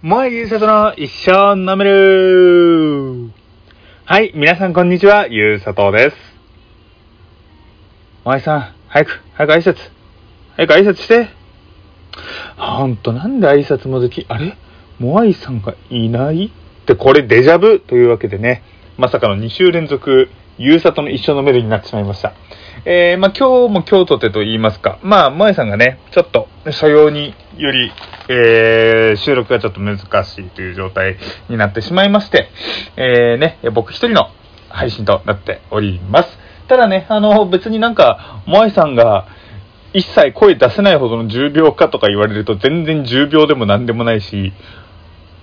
もえゆうさとの一生飲めるはい、皆さんこんにちは、ゆうさとです。もえさん、早く、早く挨拶。早く挨拶して。ほんと、なんで挨拶もでき、あれ？モアイさんがいない？って、これデジャブ？というわけでね、まさかの2週連続、ゆうさとの一生飲めるになってしまいました。えー、まあ今日も今日とてと言いますか、まあ、萌えさんがね、ちょっと所要により、えー、収録がちょっと難しいという状態になってしまいまして、えー、ね、僕一人の配信となっております。ただね、あの、別になんか、萌えさんが、一切声出せないほどの重病かとか言われると全然重病でも何でもないし、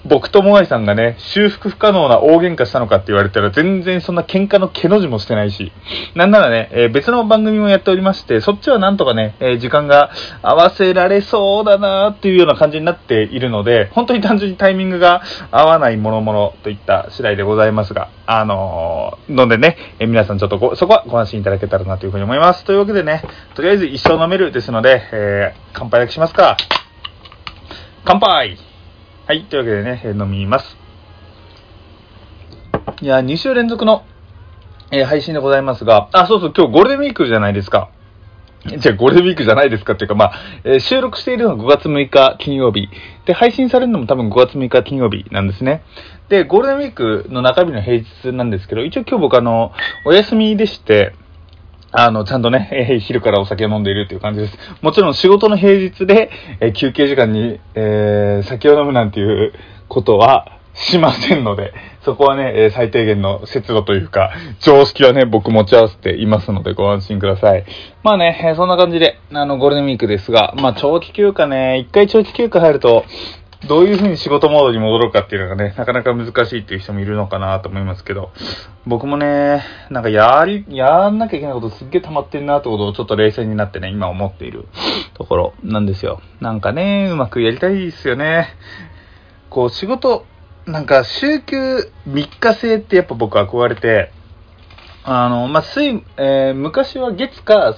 僕とモアイさんがね、修復不可能な大喧嘩したのかって言われたら全然そんな喧嘩の毛の字もしてないし、なんならね、えー別の番組もやっておりまして、そっちはなんとかね、えー時間が合わせられそうだなっていうような感じになっているので、本当に単純にタイミングが合わないものものといった次第でございますが、あのーのでね、え皆さんちょっとそこはご安心いただけたらなというふうに思います。というわけでね、とりあえず一生飲めるですので、えー乾杯だけしますか。乾杯はい、というわけでね、えー飲みます。いや、2週連続の、えー配信でございますが、あ、そうそう、今日ゴールデンウィークじゃないですか。じゃあ、ゴールデンウィークじゃないですかっていうか、まあ、えー収録しているのが5月6日金曜日。で、配信されるのも多分5月6日金曜日なんですね。で、ゴールデンウィークの中日の平日なんですけど、一応今日僕あの、お休みでして、あの、ちゃんとね、えー昼からお酒飲んでいるっていう感じです。もちろん仕事の平日で、えー休憩時間に、えー酒を飲むなんていうことはしませんので、そこはね、え最低限の節度というか、常識はね、僕持ち合わせていますのでご安心ください。まあね、えそんな感じで、あの、ゴールデンウィークですが、まあ長期休暇ね、一回長期休暇入ると、どういう風に仕事モードに戻るかっていうのがね、なかなか難しいっていう人もいるのかなと思いますけど、僕もね、なんかやり、やんなきゃいけないことすっげえ溜まってるなってことをちょっと冷静になってね、今思っているところなんですよ。なんかね、うまくやりたいですよね。こう仕事、なんか週休3日制ってやっぱ僕憧れて、あの、まあ、水、えー昔は月か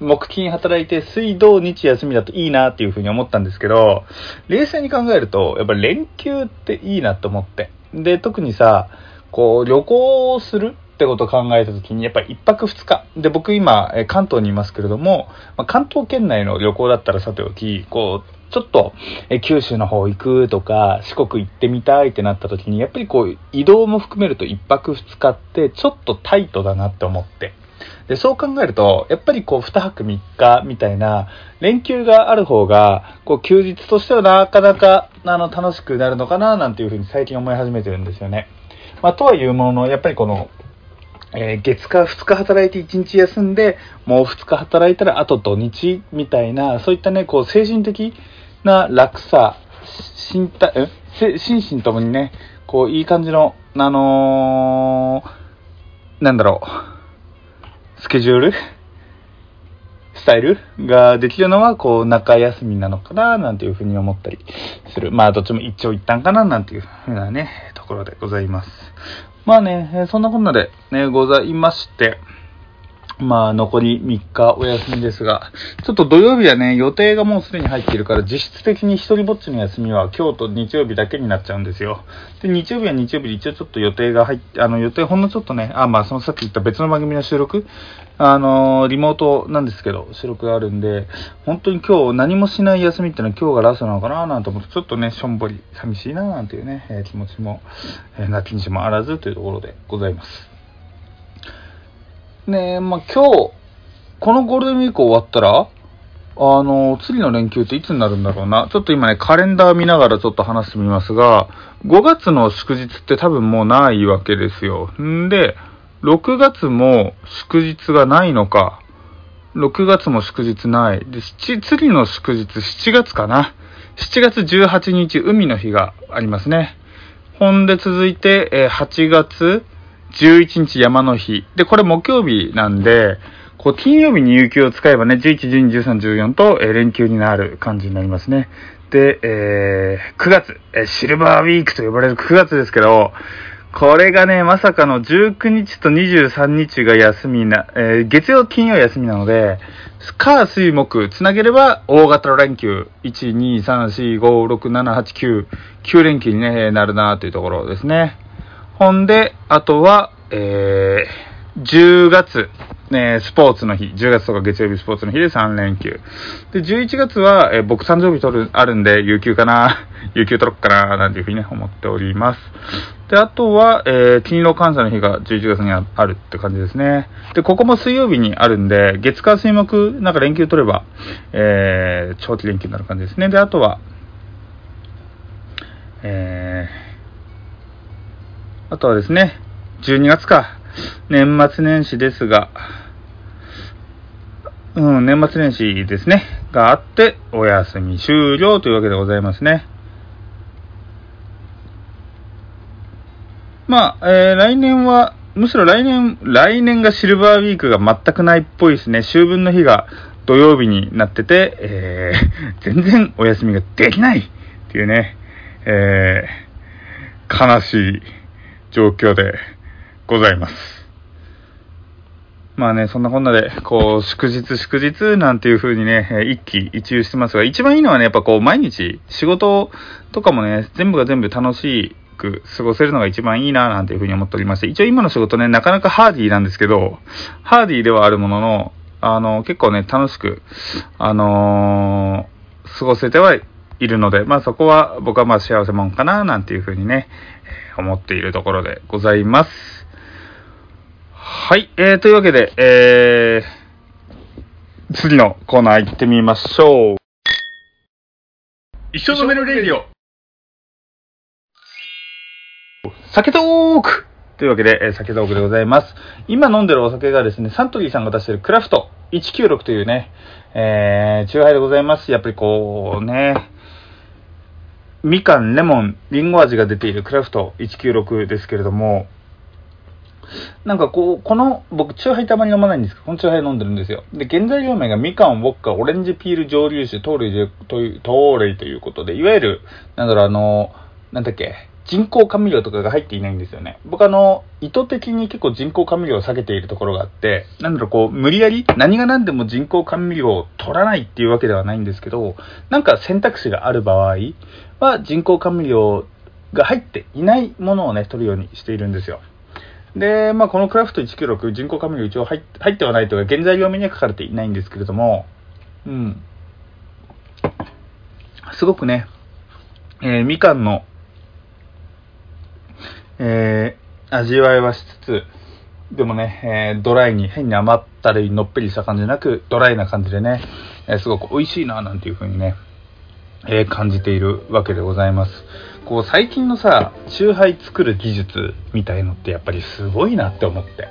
木金働いて水土日休みだといいなっていうふうに思ったんですけど、冷静に考えると、やっぱ連休っていいなと思って。で、特にさ、こう旅行をするってことを考えた時に、やっぱり1泊2日。で、僕今、関東にいますけれども、まあ、関東圏内の旅行だったらさておき、こう、ちょっと、え九州の方行くとか、四国行ってみたいってなった時に、やっぱりこう、移動も含めると1泊2日って、ちょっとタイトだなって思って。で、そう考えると、やっぱりこう、2泊3日みたいな、連休がある方が、こう、休日としてはなかなか、あの、楽しくなるのかな、なんていうふうに最近思い始めてるんですよね。まあ、とはいうものの、やっぱりこの、えー月か2日働いて1日休んで、もう2日働いたらあと土日みたいな、そういったね、こう精神的な楽さ、身体、心身ともにね、こういい感じの、あのーなんだろう、スケジュール？スタイルができるのは、こう、中休みなのかな、なんていうふうに思ったりする。まあ、どっちも一長一短かな、なんていうふうなね、ところでございます。まあね、そんなこんなで、ね、ございまして、まあ、残り3日お休みですが、ちょっと土曜日はね、予定がもうすでに入っているから、実質的に一人ぼっちの休みは今日と日曜日だけになっちゃうんですよ。で、日曜日は日曜日で一応ちょっと予定が入って、あの、予定ほんのちょっとね、あ、まあ、そのさっき言った別の番組の収録、あのーリモートなんですけど、収録があるんで、本当に今日何もしない休みってのは今日がラストなのかななんて思って、ちょっとね、しょんぼり寂しいななんていうね、えー気持ちも、えー、なきにしもあらずというところでございます。ねえ、まあ今日、このゴールデンウィーク終わったら、あの、次の連休っていつになるんだろうな。ちょっと今ね、カレンダー見ながらちょっと話してみますが、5月の祝日って多分もうないわけですよ。んで、6月も祝日がないのか。6月も祝日ない。で、次の祝日、7月かな。7月18日、海の日がありますね。ほんで続いて、え8月11日山の日。で、これ木曜日なんで、こう、金曜日に有給を使えばね、11、12、13、14と、えー連休になる感じになりますね。で、えー9月、えーシルバーウィークと呼ばれる9月ですけど、これがね、まさかの19日と23日が休みな、えー、月曜、金曜休みなので、火、水、木、つなげれば大型連休、1、2、3、4、5、6、7、8、9、9連休にね、なるなというところですね。ほんで、あとは、えー、10月、ね、スポーツの日、10月とか月曜日スポーツの日で3連休。で、11月は、えー、僕誕生日取る、あるんで、有給かな、有給取ろっかな、なんていうふうにね、思っております。で、あとは、えー、勤労感謝の日が11月にあるって感じですね。で、ここも水曜日にあるんで、月火水木、なんか連休取れば、えー、長期連休になる感じですね。で、あとは、えー、あとはですね、12月か。年末年始ですが、うん、年末年始ですね。があって、お休み終了というわけでございますね。まあ、えー、来年は、むしろ来年、来年がシルバーウィークが全くないっぽいですね。秋分の日が土曜日になってて、えー、全然お休みができないっていうね、えー、悲しい状況でございます。まあね、そんなこんなで、こう、祝日祝日なんていう風にね、一喜一憂してますが、一番いいのはね、やっぱこう、毎日仕事とかもね、全部が全部楽しく過ごせるのが一番いいななんていう風に思っておりまして、一応今の仕事ね、なかなかハーディーなんですけど、ハーディーではあるものの、あの、結構ね、楽しく、あのー、過ごせてはるので、まあそこは僕はまあ幸せもんかななんていう風にね、思っているところでございます。はい、えー、というわけで、えー、次のコーナー行ってみましょう。一生飲めるレディオ。酒トークというわけで、えー、酒トークでございます。今飲んでるお酒がですね、サントリーさんが出してるクラフト196というね、えー、チューハイでございます。やっぱりこうね、みかん、レモン、リンゴ味が出ているクラフト196ですけれども、なんかこう、この、僕、チューハイたまに飲まないんですけど、このチューハイ飲んでるんですよ。で、原材料名がみかん、ウォッカ、オレンジピール蒸留酒、糖類という、糖類ということで、いわゆる、なんだろう、あの、なんだっけ、人工甘味料とかが入っていないんですよね。僕あの、意図的に結構人工甘味料を避けているところがあって、なんだろう、こう、無理やり、何が何でも人工甘味料を取らないっていうわけではないんですけど、なんか選択肢がある場合は、人工甘味料が入っていないものをね、取るようにしているんですよ。で、まあ、このクラフト196、人工甘味料一応入ってはないというか、原材料名には書かれていないんですけれども、うん。すごくね、えー、みかんの、えー、味わいはしつつ、でもね、えー、ドライに、変に余ったりのっぺりした感じなく、ドライな感じでね、え、すごく美味しいな、なんていう風にね、え、感じているわけでございます。こう最近のさ、チューハイ作る技術みたいのってやっぱりすごいなって思って。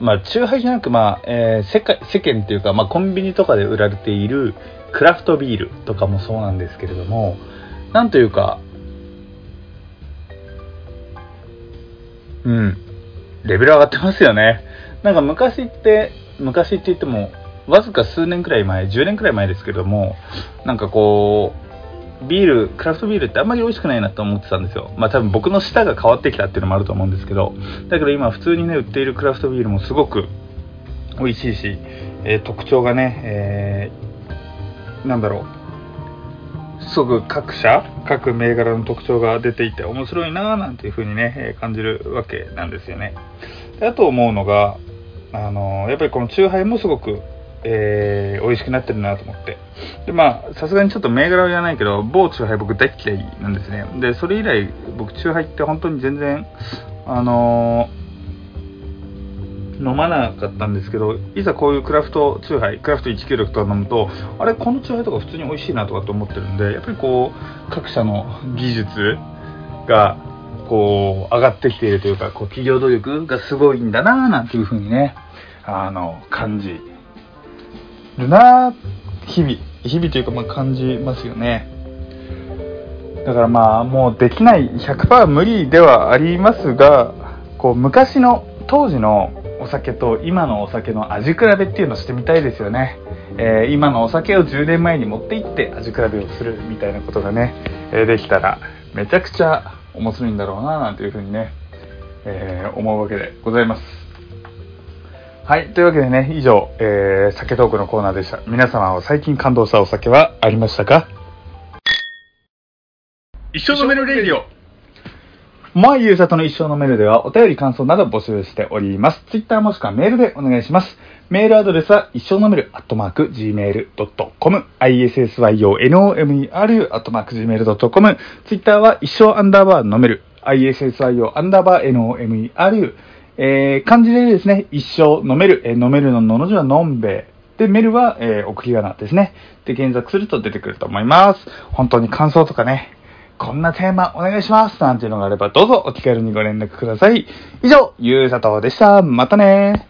まあ、チューハイじゃなく、まあ、えー、世界、世間っていうか、まあ、コンビニとかで売られているクラフトビールとかもそうなんですけれども、なんというか、うん、レベル上がってますよね。なんか昔って、昔って言っても、わずか数年くらい前、10年くらい前ですけども、なんかこう、ビール、クラフトビールってあんまり美味しくないなと思ってたんですよ。まあ多分僕の舌が変わってきたっていうのもあると思うんですけど、だけど今普通にね、売っているクラフトビールもすごく美味しいし、えー、特徴がね、えー、なんだろう、すごく各社、各銘柄の特徴が出ていて面白いなぁなんていう風にね、え、感じるわけなんですよね。であと思うのが、あのやっぱりこのチューハイもすごくえー、美味しくなってるなと思って。で、まあ、さすがにちょっと銘柄は言わないけど、某チューハイ僕大嫌いなんですね。で、それ以来、僕チューハイって本当に全然、あのー、飲まなかったんですけど、いざこういうクラフトチューハイ、クラフト196とか飲むと、あれ、このチューハイとか普通に美味しいなとかって思ってるんで、やっぱりこう、各社の技術が、こう、上がってきているというか、こう、企業努力がすごいんだなぁなんていうふうにね、あの、感じるな日々日々というかまあ感じますよね。だからまあもうできない100%無理ではありますがこう昔の当時のお酒と今のお酒の味比べっていうのをしてみたいですよね、えー、今のお酒を10年前に持って行って味比べをするみたいなことがね、えー、できたらめちゃくちゃ面白いんだろうななんていうふうにね、えー、思うわけでございます。はい。というわけでね、以上、えー、酒トークのコーナーでした。皆様は最近感動したお酒はありましたか？一生飲めるレディオまあ、ゆうさとの一生のメールではお便り感想など募集しております。ツイッターもしくはメールでお願いします。メールアドレスは一生のメールアットマーク gmail.com issyonomeru アットマーク gmail.com ツイッターは一生アンダーバーのメール issyo アンダーバー nomeru えー、漢字でですね、一生飲める、えー、飲めるののの字はのんべで、メールは、えー、送り仮名ですね。で、検索すると出てくると思います。本当に感想とかね、こんなテーマお願いしますなんていうのがあればどうぞお気軽にご連絡ください。以上、ゆうさとでした。またね